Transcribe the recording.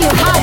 you high.